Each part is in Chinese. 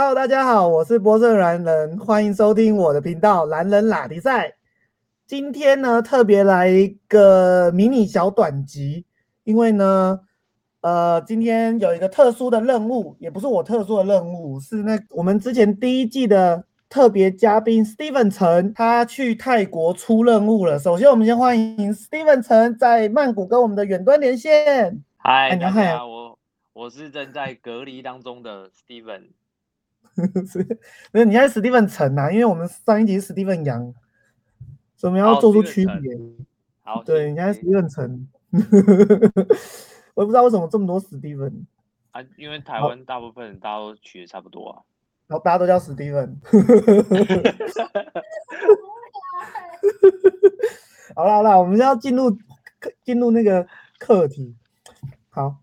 Hello，大家好，我是波色蓝人，欢迎收听我的频道蓝人拉迪赛。今天呢，特别来一个迷你小短集，因为呢，呃，今天有一个特殊的任务，也不是我特殊的任务，是那我们之前第一季的特别嘉宾 Steven 陈，他去泰国出任务了。首先，我们先欢迎 Steven 陈在曼谷跟我们的远端连线。嗨，你好大家，我我是正在隔离当中的 Steven。是，没有，你现在 Steven 陈啊，因为我们上一集是 Steven 杨，所以我们要做出区别。好，对，你现在行 Steven 陈，我也不知道为什么这么多 Steven，啊，因为台湾大部分人大家都取的差不多啊。然后大家都叫 Steven。好啦好啦，我们要进入课进入那个课题。好，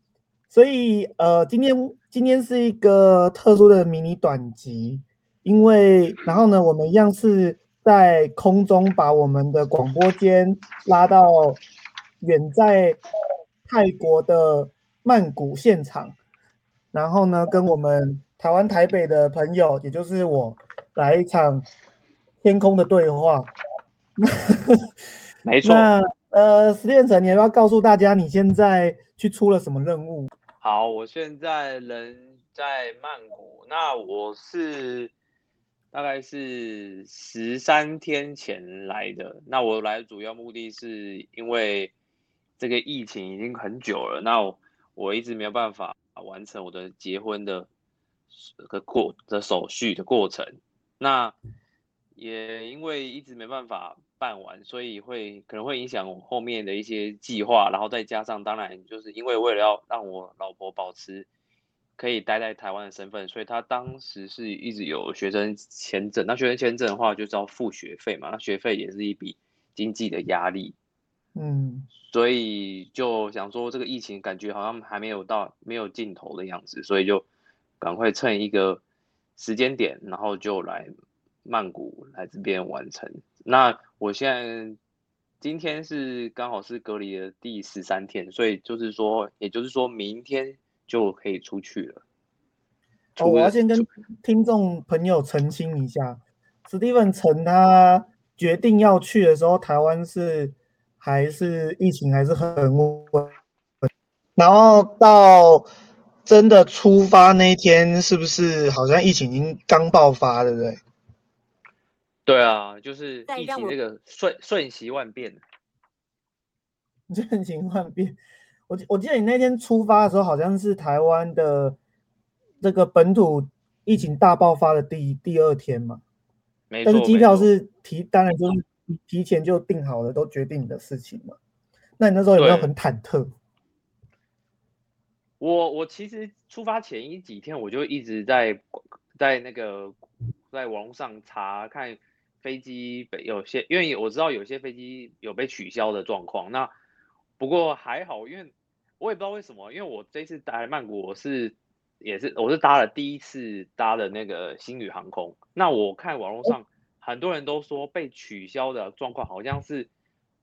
所以呃，今天今天是一个特殊的迷你短集，因为 然后呢，我们一样是在空中把我们的广播间拉到远在泰国的曼谷现场，然后呢，跟我们台湾台北的朋友，也就是我，来一场天空的对话。没错。那呃，实验者，你要不要告诉大家你现在去出了什么任务？好，我现在人在曼谷，那我是大概是十三天前来的。那我来的主要目的是因为这个疫情已经很久了，那我一直没有办法完成我的结婚的个过的手续的过程。那也因为一直没办法办完，所以会可能会影响我后面的一些计划，然后再加上当然就是因为为了要让我老婆保持可以待在台湾的身份，所以她当时是一直有学生签证。那学生签证的话，就是要付学费嘛，那学费也是一笔经济的压力，嗯，所以就想说这个疫情感觉好像还没有到没有尽头的样子，所以就赶快趁一个时间点，然后就来曼谷来这边完成。那我现在今天是刚好是隔离的第十三天，所以就是说，也就是说明天就可以出去了。哦，我要先跟听众朋友澄清一下，Steven 陈他决定要去的时候，台湾是还是疫情还是很稳，然后到真的出发那一天，是不是好像疫情已经刚爆发，对不对？对啊，就是疫情这个瞬瞬息万变。瞬息万变。我记我记得你那天出发的时候，好像是台湾的这个本土疫情大爆发的第第二天嘛，没错，但是机票是提，当然就是提前就定好了，都决定的事情嘛。那你那时候有没有很忐忑？我我其实出发前一几天我就一直在在那个在网络上查看飞机被有些，因为我知道有些飞机有被取消的状况。那不过还好，因为我也不知道为什么，因为我这次来曼谷我是也是我是搭了第一次搭的那个星宇航空。那我看网络上很多人都说被取消的状况好像是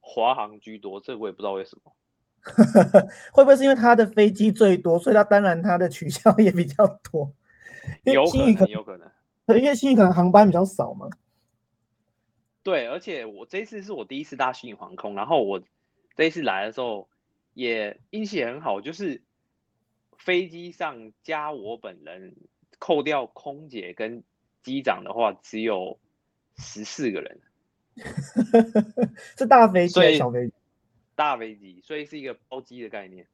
华航居多，这我也不知道为什么。会不会是因为他的飞机最多，所以他当然他的取消 也比较多？有可能，有可能。能，因为新宇可能航班比较少嘛。对，而且我这一次是我第一次搭虚拟航空，然后我这一次来的时候也运气也很好，就是飞机上加我本人，扣掉空姐跟机长的话，只有十四个人，是大飞机所以还是小飞机？大飞机，所以是一个包机的概念。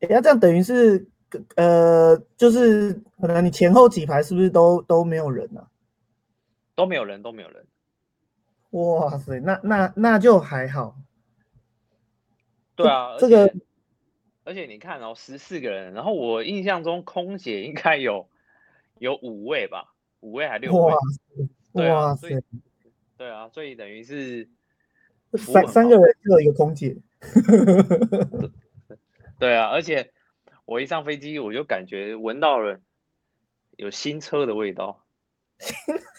诶那这样等于是呃，就是可能你前后几排是不是都都没有人啊？都没有人，都没有人。哇塞，那那那就还好。对啊，这个而且你看哦，十四个人，然后我印象中空姐应该有有五位吧，五位还六位哇？对啊哇所以塞，对啊，所以等于是三三个人就有一个空姐。对啊，而且我一上飞机，我就感觉闻到了有新车的味道。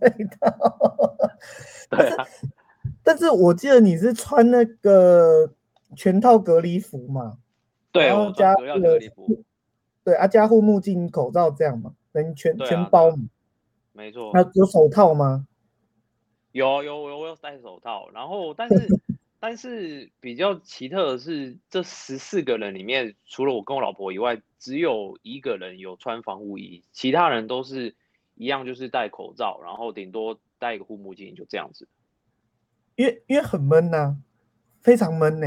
味道。对啊，但是我记得你是穿那个全套隔离服嘛？对，然后加隔离服。对啊，加护目镜、口罩这样嘛？人全啊全包嘛。没错。那有手套吗？有有有，我有戴手套，然后但是 但是比较奇特的是，这十四个人里面，除了我跟我老婆以外，只有一个人有穿防护衣，其他人都是一样，就是戴口罩，然后顶多戴一个护目镜，就这样子。因为因为很闷呐、非常闷呢、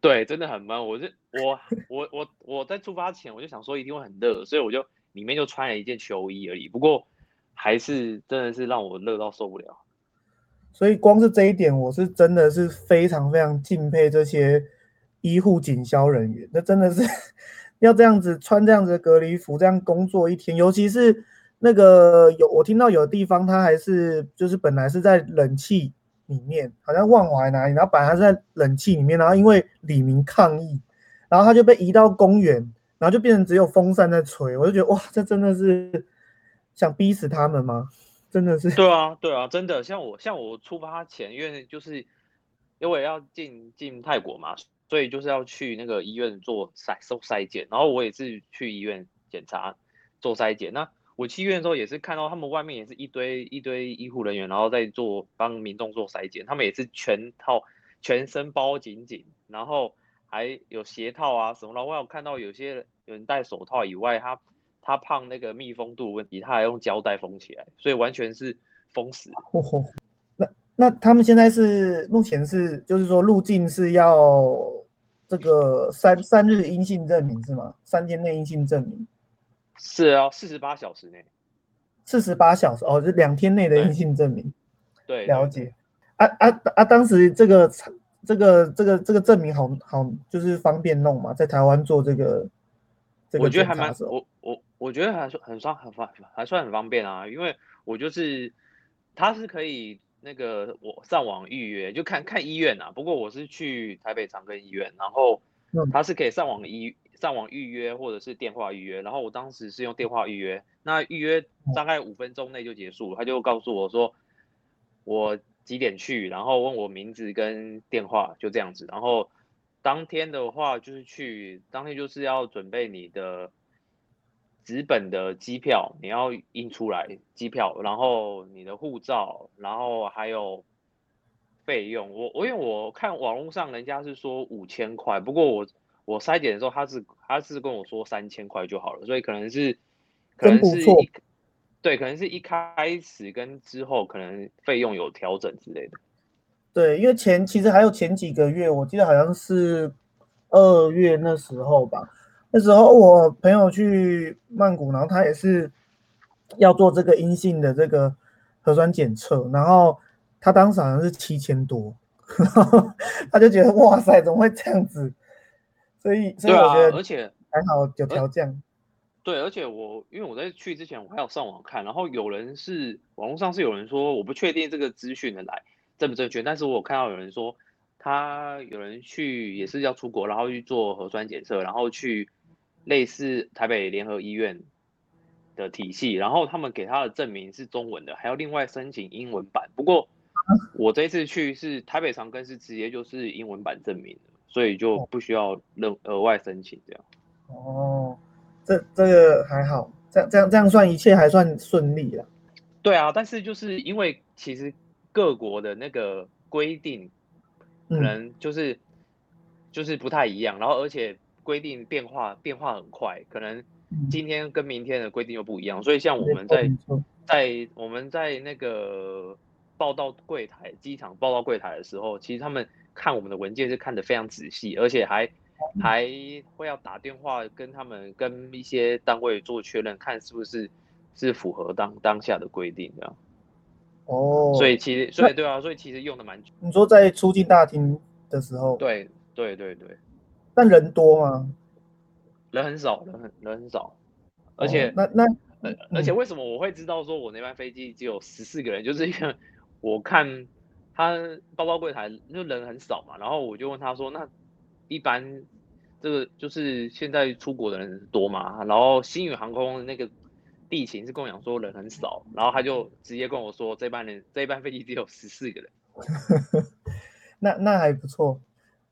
对，真的很闷。我是我我我我在出发前我就想说一定会很热，所以我就里面就穿了一件秋衣而已。不过还是真的是让我热到受不了。所以光是这一点，我是真的是非常非常敬佩这些医护警消人员。那真的是 要这样子穿这样子的隔离服，这样工作一天，尤其是那个有我听到有的地方，它还是就是本来是在冷气里面，好像万华哪里，然后本来是在冷气里面，然后因为李明抗议，然后他就被移到公园，然后就变成只有风扇在吹，我就觉得哇，这真的是想逼死他们吗？真的是。对啊，对啊，真的，像我像我出发前，因为就是因为要进进泰国嘛，所以就是要去那个医院做筛收筛检，然后我也是去医院检查做筛检。那我去医院的时候也是看到他们外面也是一堆一堆医护人员，然后在做帮民众做筛检，他们也是全套全身包紧紧，然后还有鞋套啊什么的。我有看到有些有人戴手套以外，他他怕那个密封度问题，他还用胶带封起来，所以完全是封死。那那他们现在是目前是就是说入境是要这个三三日阴性证明是吗？三天内阴性证明，是啊，四十八小时内。四十八小时哦，就两天内的对阴性证明。对，对了解。啊啊啊！当时这个这个这个这个证明好好就是方便弄嘛，在台湾做这个这个我觉得还蛮我我我觉得还算很算很方还算很方便啊，因为我就是他是可以那个我上网预约，就看看医院啊。不过我是去台北长庚医院，然后嗯它是可以上网医上网预约或者是电话预约，然后我当时是用电话预约，那预约大概五分钟内就结束，他就告诉我说我几点去，然后问我名字跟电话，就这样子。然后当天的话就是去，当天就是要准备你的纸本的机票，你要印出来机票，然后你的护照，然后还有费用。我我因为我看网络上人家是说五千块，不过我我筛检的时候他是他是跟我说三千块就好了，所以可能是可能是真不错一对，可能是一开始跟之后可能费用有调整之类的。对，因为前其实还有前几个月，我记得好像是二月那时候吧。那时候我朋友去曼谷，然后他也是要做这个阴性的这个核酸检测，然后他当时好像是七千多，然后他就觉得哇塞，怎么会这样子？所以所以我觉，得而且还好有调降。对，而且我因为我在去之前我还有上网看，然后有人是网络上是有人说我不确定这个资讯的来正不正确，但是我有看到有人说他有人去也是要出国，然后去做核酸检测，然后去类似台北联合医院的体系，然后他们给他的证明是中文的，还要另外申请英文版。不过 我这一次去是台北长庚是直接就是英文版证明的，所以就不需要任额外申请这样。哦，这这个还好，这样这样这样算一切还算顺利了。对啊，但是就是因为其实各国的那个规定可嗯，能就是、就是不太一样，然后而且规定变化变化很快，可能嗯今天跟明天的规定又不一样，所以像我没们在在我们在那个报到柜台机场报到柜台的时候，其实他们看我们的文件是看得非常仔细，而且还还会要打电话跟他们跟一些单位做确认，看是不是是符合当当下的规定这样。哦，所以其实，所以对啊，所以其实用的蛮久。你说在出境大厅的时候，，对对对对，但人多吗？人很少，人很人很少，而且、哦那那呃而且为什么我会知道说我那班飞机只有十四个人，就是因为我看他包包柜台就人很少嘛，然后我就问他说，那一般这个就是现在出国的人多嘛？然后新宇航空那个地勤是跟我讲说人很少，然后他就直接跟我说这班人这一班飞机只有十四个人。那那还不错。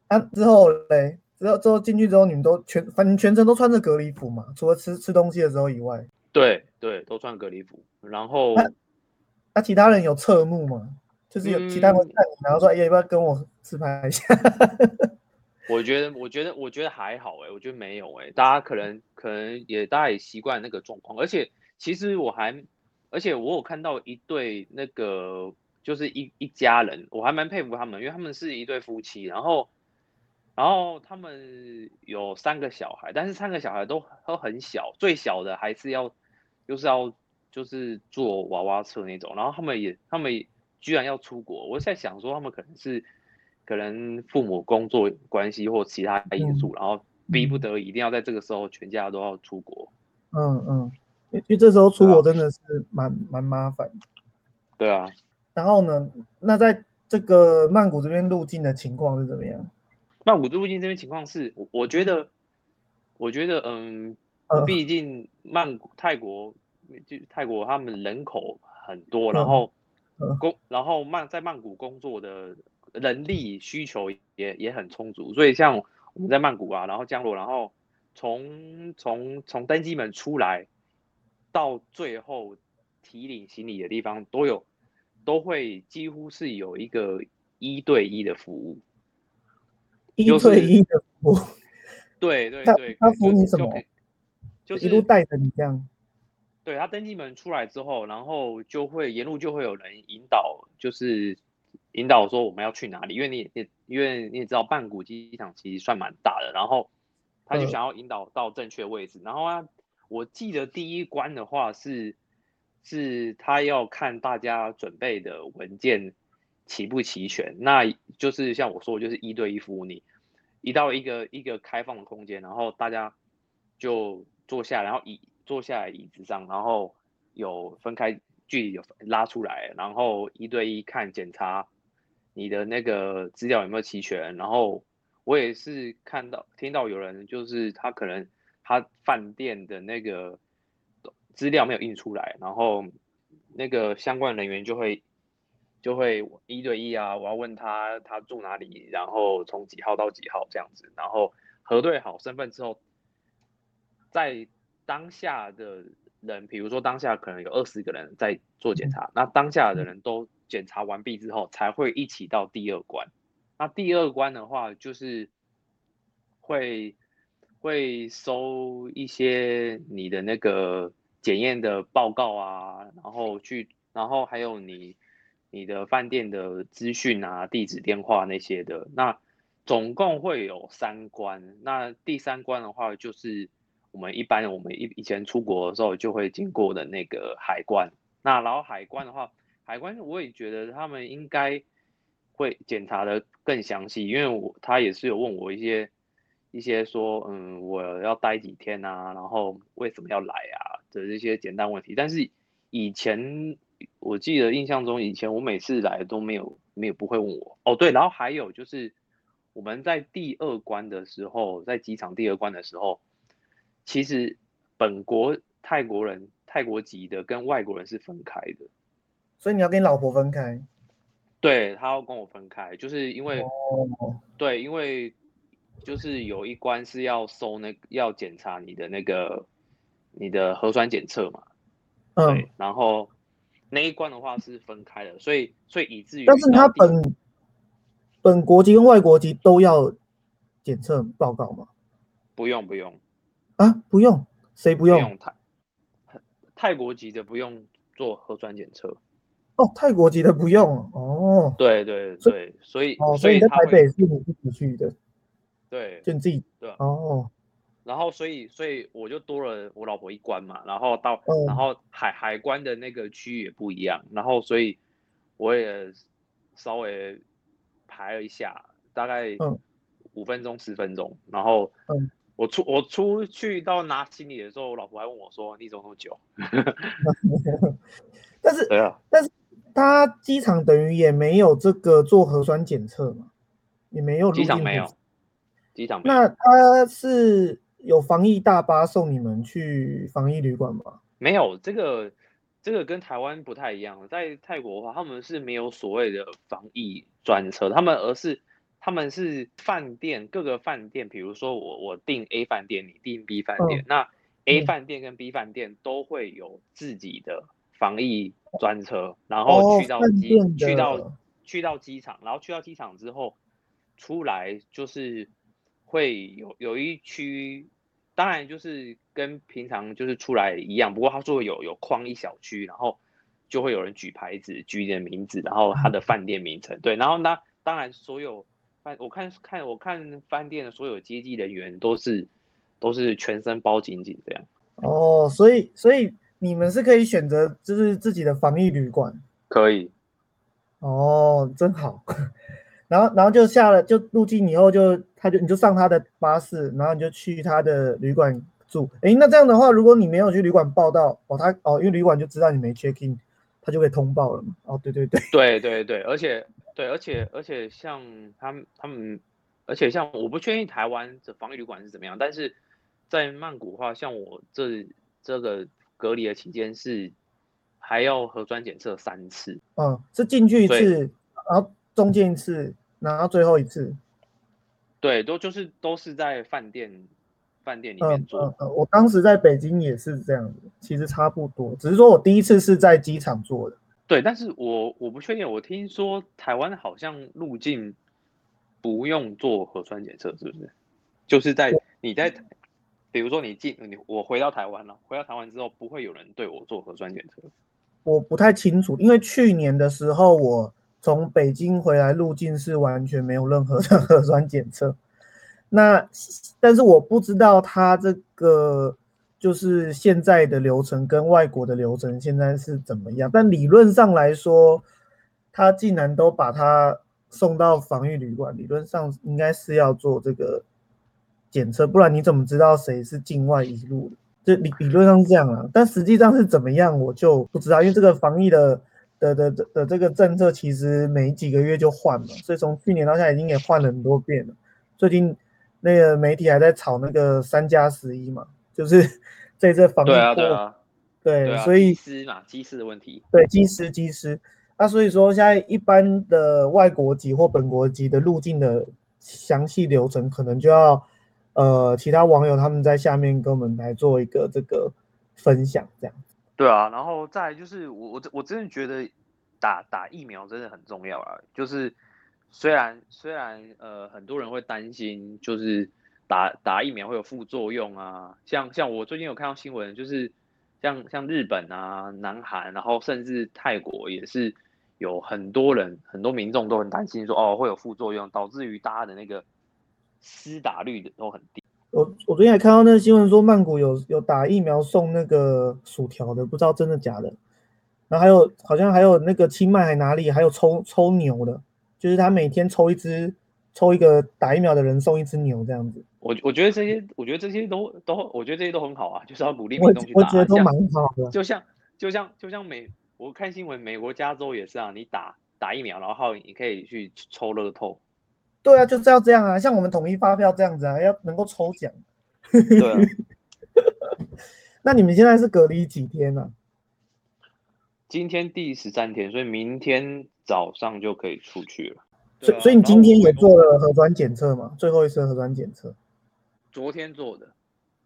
啊，之后嘞，之后之后进去之后，你们都全反正全程都穿着隔离服嘛，除了吃吃东西的时候以外。对对，都穿隔离服。然后那那其他人有侧目吗？就是有其他人会看你，然后说：“哎，要不要跟我自拍一下？” 我觉得，我觉得，我觉得还好哎，我觉得没有哎，大家可能可能也大家也习惯那个状况，而且其实我还，而且我有看到一对那个就是一一家人，我还蛮佩服他们，因为他们是一对夫妻，然后然后他们有三个小孩，但是三个小孩都都很小，最小的还是要就是要就是坐娃娃车那种，然后他们也他们居然要出国，我在想说他们可能是。可能父母工作关系或其他因素，然后逼不得已一定要在这个时候全家都要出国。嗯嗯，因为这时候出国真的是蛮蛮麻烦。对啊。然后呢？那在这个曼谷这边入境的情况是怎么样？曼谷入境这边情况是，我我觉得，我觉得，嗯，毕竟曼谷泰国就泰国他们人口很多，然后工然后曼在曼谷工作的。人力需求也也很充足，所以像我们在曼谷啊，然后降落，然后从从从登机门出来到最后提领行李的地方，都有都会几乎是有一个一对一的服务，一对一的服务，对对对，他服务你什么？就是一路带着你这样。对他登记门出来之后，然后就会沿路就会有人引导，就是。引导说我们要去哪里，因为你也因为你也知道曼谷机场其实算蛮大的，然后他就想要引导到正确位置。然后啊，我记得第一关的话是是他要看大家准备的文件齐不齐全，那就是像我说，就是一对一服务你，一到一个一个开放的空间，然后大家就坐下，然后椅坐下来椅子上，然后有分开距离有拉出来，然后一对一看检查。你的那个资料有没有齐全？然后我也是看到听到有人就是他可能他饭店的那个资料没有印出来，然后那个相关人员就会就会一对一啊，我要问他他住哪里，然后从几号到几号这样子，然后核对好身份之后，再当下的人，比如说当下可能有二十个人在做检查，那当下的人都。检查完毕之后，才会一起到第二关。那第二关的话，就是会会收一些你的那个检验的报告啊，然后去，然后还有你你的饭店的资讯啊、地址、电话那些的。那总共会有三关。那第三关的话，就是我们一般我们以以前出国的时候就会经过的那个海关。那然后海关的话。海关我也觉得他们应该会检查的更详细，因为我他也是有问我一些一些说，嗯，我要待几天啊，然后为什么要来啊的这些简单问题。但是以前我记得印象中，以前我每次来都没有没有不会问我。哦，对，然后还有就是我们在第二关的时候，在机场第二关的时候，其实本国泰国人泰国籍的跟外国人是分开的。所以你要跟你老婆分开，对他要跟我分开，就是因为，对，因为就是有一关是要收那要检查你的那个你的核酸检测嘛，对，然后那一关的话是分开的，所以所以以至于，但是他本本国籍跟外国籍都要检测报告吗？不用不用啊，不用，谁不用？泰泰国籍的不用做核酸检测。哦，泰国籍的不用哦。对对对，所以哦，所以在台北是你自己去的。对，就你自己对哦。然后，所以，所以我就多了我老婆一关嘛。然后到，然后海海关的那个区域也不一样。然后，所以我也稍微排了一下，大概五分钟十分钟。然后，我出我出去到拿行李的时候，我老婆还问我说：“你怎么那么久？” 但是，对啊，但是。他机场等于也没有这个做核酸检测嘛，也没有。机场没有，机场没有。那他是有防疫大巴送你们去防疫旅馆吗？没有，这个这个跟台湾不太一样。在泰国的话，他们是没有所谓的防疫专车，他们而是他们是饭店各个饭店，比如说我我订 A 饭店，你订 B 饭店，那 A 饭店跟 B 饭店都会有自己的防疫专车，然后去到机去到去到机场，然后去到机场之后出来就是会有有一区，当然就是跟平常就是出来一样，不过他说有有框一小区，然后就会有人举牌子举你的名字，然后他的饭店名称，对，然后那，当然所有饭我看看我看饭店的所有接机人员都是。都是全身包紧紧这样哦，所以所以你们是可以选择就是自己的防疫旅馆，可以哦，真好。然后然后就下了就入境以后就他就你就上他的巴士，然后你就去他的旅馆住。哎，那这样的话，如果你没有去旅馆报到哦，他哦，因为旅馆就知道你没 check in，他就会通报了嘛。哦，对对对对对对，而且对而且而且像他们他们，而且像我不确定台湾的防疫旅馆是怎么样，但是。在曼谷的话，像我这这个隔离的期间是还要核酸检测三次。嗯，是进去一次，然后中间一次，然后最后一次。对，都就是都是在饭店饭店里面做。嗯嗯，我当时在北京也是这样子，其实差不多，只是说我第一次是在机场做的。对，但是我我不确定，我听说台湾好像入境不用做核酸检测，是不是？就是在你在。比如说你进你我回到台湾了，回到台湾之后不会有人对我做核酸检测。我不太清楚，因为去年的时候我从北京回来入境是完全没有任何的 核酸检测。那但是我不知道他这个就是现在的流程跟外国的流程现在是怎么样。但理论上来说，他竟然都把他送到防疫旅馆，理论上应该是要做这个。检测，不然你怎么知道谁是境外移入的？就理理论上是这样啊，但实际上是怎么样，我就不知道。因为这个防疫的的的的的这个政策，其实每几个月就换了，所以从去年到现在已经也换了很多遍了。最近那个媒体还在炒那个三加十一嘛，就是在这防疫对啊对啊对，所以机师嘛，机师的问题，对机师机师。那所以说现在一般的外国籍或本国籍的入境的详细流程，可能就要。呃，其他网友他们在下面跟我们来做一个这个分享，这样。对啊，然后再就是我我我真的觉得打打疫苗真的很重要啊。就是虽然虽然呃很多人会担心，就是打打疫苗会有副作用啊。像像我最近有看到新闻，就是像像日本啊、南韩，然后甚至泰国也是有很多人很多民众都很担心说哦会有副作用，导致于大家的那个。施打率的都很低。我我昨天还看到那个新闻说，曼谷有有打疫苗送那个薯条的，不知道真的假的。然后还有好像还有那个清迈还哪里还有抽抽牛的，就是他每天抽一只，抽一个打疫苗的人送一只牛这样子。我我觉得这些，我觉得这些都都，我觉得这些都很好啊，就是要鼓励民众去打。我觉得都蛮好的。就像就像就像美，我看新闻，美国加州也是啊，你打打疫苗，然后你可以去抽乐透。对啊，就是要这样啊，像我们统一发票这样子啊，要能够抽奖。对。啊那你们现在是隔离几天呢？今天第十三天，所以明天早上就可以出去了。所所以你今天也做了核酸检测吗？最后一次核酸检测？昨天做的。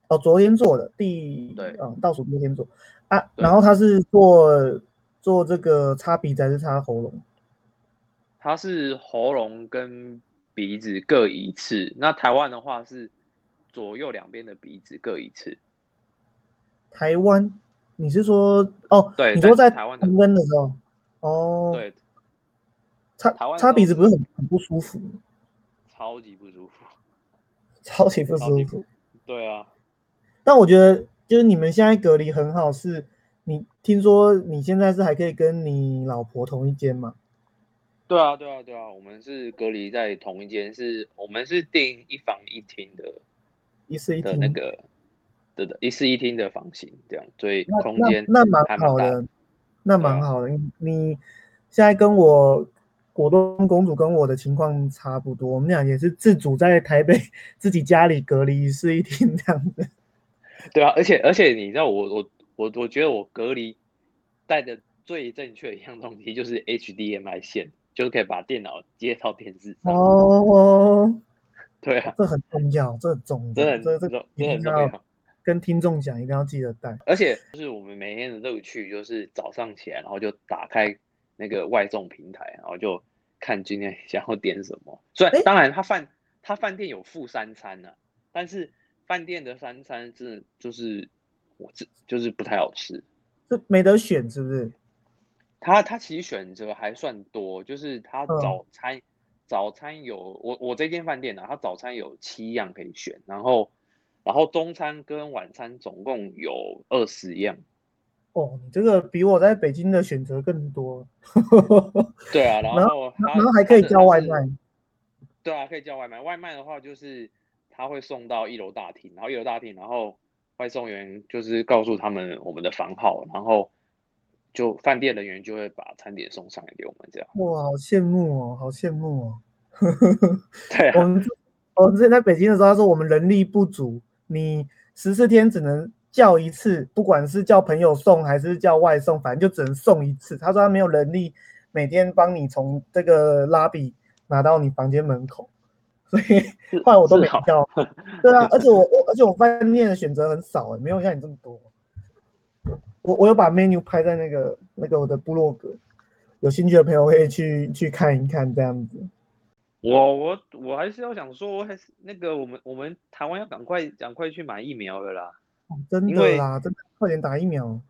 哦，昨天做的，第对，嗯，倒数第一天做啊。然后他是做做这个擦鼻子还是擦喉咙？他是喉咙跟。鼻子各一次，那台湾的话是左右两边的鼻子各一次。台湾，你是说哦？对，你说在台湾的温的时候，哦，对，擦台湾擦鼻子不是很很不舒服？超级不舒服，超级不舒服。对啊，但我觉得就是你们现在隔离很好，是你听说你现在是还可以跟你老婆同一间吗？对啊，对啊，对啊，我们是隔离在同一间，是我们是订一房一厅的，一室一厅的那个，对的，一室一厅的房型，这样，所以空间那蛮好的，那蛮好的。你现在跟我果冻公主跟我的情况差不多，我们俩也是自主在台北 自己家里隔离一室一厅这样子。对啊，而且而且你知道我我我我觉得我隔离带的最正确的一样东西就是 HDMI 线。就是可以把电脑接到电视上哦，对啊，这很重要，这很重，真的这这这很重要。跟听众讲，一定要记得带。而且就是我们每天的乐趣，就是早上起来，然后就打开那个外送平台，然后就看今天 想要点什么。所以当然，他饭他饭店有附三餐呢，但是饭店的三餐真的就是我这就是不太好吃，这没得选是不是？他他其实选择还算多，就是他早餐早餐有我我这间饭店呢，他早餐有七样可以选，然后。然后中餐跟晚餐总共有二十样。哦，你这个比我在北京的选择更多。对啊，然后然后还可以叫外卖。对啊，可以叫外卖。外卖的话就是他会送到一楼大厅，然后一楼大厅，然后外送员就是告诉他们我们的房号，然后就饭店人员就会把餐点送上来给我们这样。哇，好羡慕哦，好羡慕哦。对啊，我们我们之前在北京的时候，他说我们人力不足。你十四天只能叫一次，不管是叫朋友送还是叫外送，反正就只能送一次。他说他没有能力每天帮你从这个拉比拿到你房间门口，所以后来我都没叫。对啊，而且我我而且我饭店的选择很少，没有像你这么多。我我有把 menu 拍在那个那个我的部落格，有兴趣的朋友可以去去看一看这样子。我我我还是要想说，还是那个我们我们台湾要赶快赶快去买疫苗了啦，真的啦，真的快点打疫苗。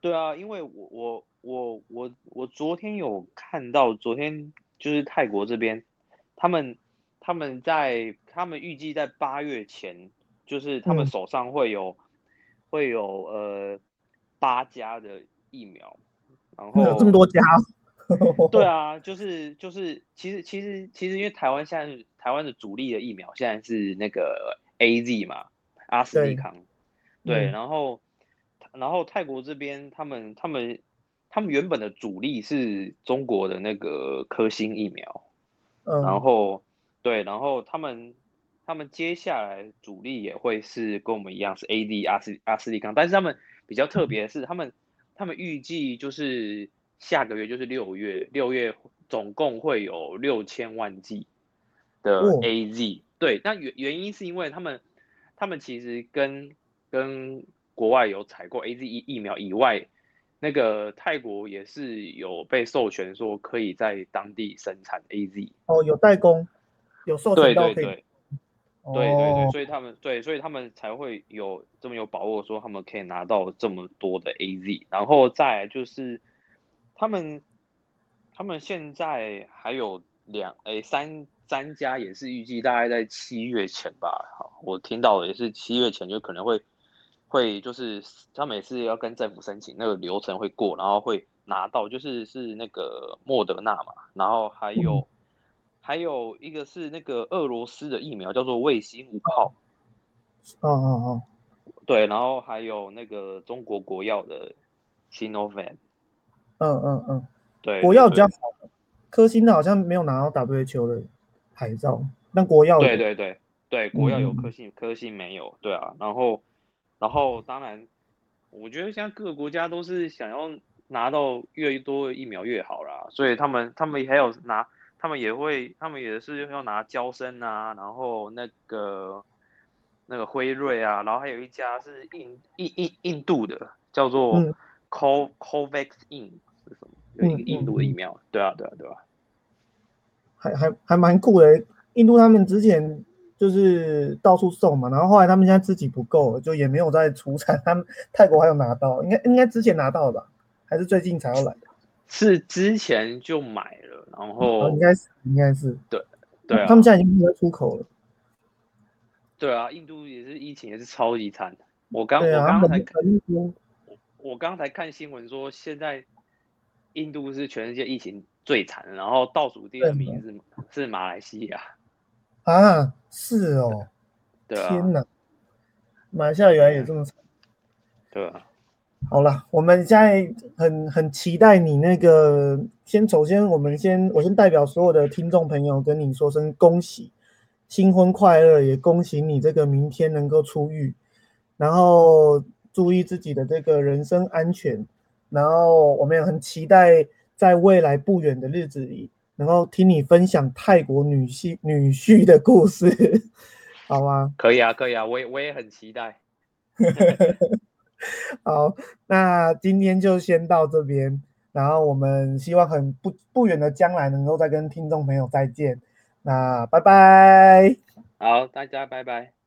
对啊，因为我我我我我昨天有看到，昨天就是泰国这边，他们他们在他们预计在八月前，就是他们手上会有会有呃八家的疫苗，然 后有这么多家。对 啊，就是就是，其实其实其实，因为台湾现在台湾的主力的疫苗现在是那个 A Z 嘛，阿斯利康，对，然后然后泰国这边他们他们他们原本的主力是中国的那个科兴疫苗，然后对，然后他们他们接下来主力也会是跟我们一样是 A D 阿斯阿斯利康，但是他们比较特别的是，他们他们预计就是。下个月就是六月，六月总共会有六千万剂的 A Z。对，那原原因是因为他们，他们其实跟跟国外有采购 A Z 疫疫苗以外，那个泰国也是有被授权说可以在当地生产 A Z。哦，有代工，有授权到可以。对对对，所以他们对，所以他们才会有这么有把握说他们可以拿到这么多的 A Z，然后再就是。他们，他们现在还有两诶三三家也是预计大概在七月前吧。好，我听到也是七月前就可能会会就是他每次要跟政府申请那个流程会过，然后会拿到就是是那个莫德纳嘛，然后还有还有一个是那个俄罗斯的疫苗叫做卫星五号。哦哦哦，对，然后还有那个中国国药的 Sinovac。嗯嗯嗯，对，国药比较好，科兴的好像没有拿到 WHO 的牌照，但国药对对对对，国药有科兴，科兴没有，对啊，然后然后当然，我觉得现在各个国家都是想要拿到越多疫苗越好啦，所以他们他们还有拿，他们也会，他们也是要拿交生啊，然后那个那个辉瑞啊，然后还有一家是印印印印度的，叫做 Co Covax In。是什么？有一个印度的疫苗，对啊，对啊，对啊？还还还蛮酷的。印度他们之前就是到处送嘛，然后后来他们现在自己不够，就也没有再出产。他们泰国还有拿到，应该应该之前拿到吧？还是最近才要来？是之前就买了，然后应该是应该是对对，他们现在已经不能出口了。对啊，印度也是疫情也是超级惨的。我刚我刚才看，我刚才看新闻说现在。印度是全世界疫情最惨，然后倒数第二名是是马来西亚啊，是哦，对啊，天哪，马来西亚原来也这么惨，对啊，好了，我们现在很很期待你那个，先首先我们先我先代表所有的听众朋友跟你说声恭喜，新婚快乐，也恭喜你这个明天能够出狱，然后注意自己的这个人身安全。然后我们也很期待在未来不远的日子里，能够听你分享泰国女婿女婿的故事，好吗？可以啊，可以啊，我也我也很期待。好，那今天就先到这边，然后我们希望很不不远的将来能够再跟听众朋友再见。那拜拜。好，大家拜拜。